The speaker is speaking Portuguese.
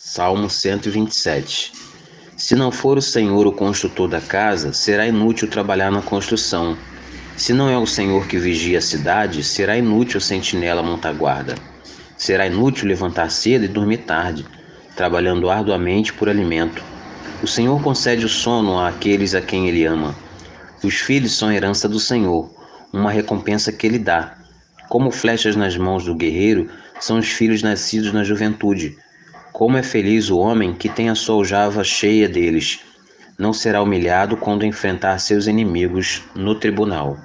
Salmo 127 Se não for o Senhor o construtor da casa, será inútil trabalhar na construção. Se não é o Senhor que vigia a cidade, será inútil a sentinela montar guarda. Será inútil levantar cedo e dormir tarde, trabalhando arduamente por alimento. O Senhor concede o sono àqueles a quem Ele ama. Os filhos são herança do Senhor, uma recompensa que Ele dá. Como flechas nas mãos do guerreiro, são os filhos nascidos na juventude. Como é feliz o homem que tem a sua aljava cheia deles. Não será humilhado quando enfrentar seus inimigos no tribunal.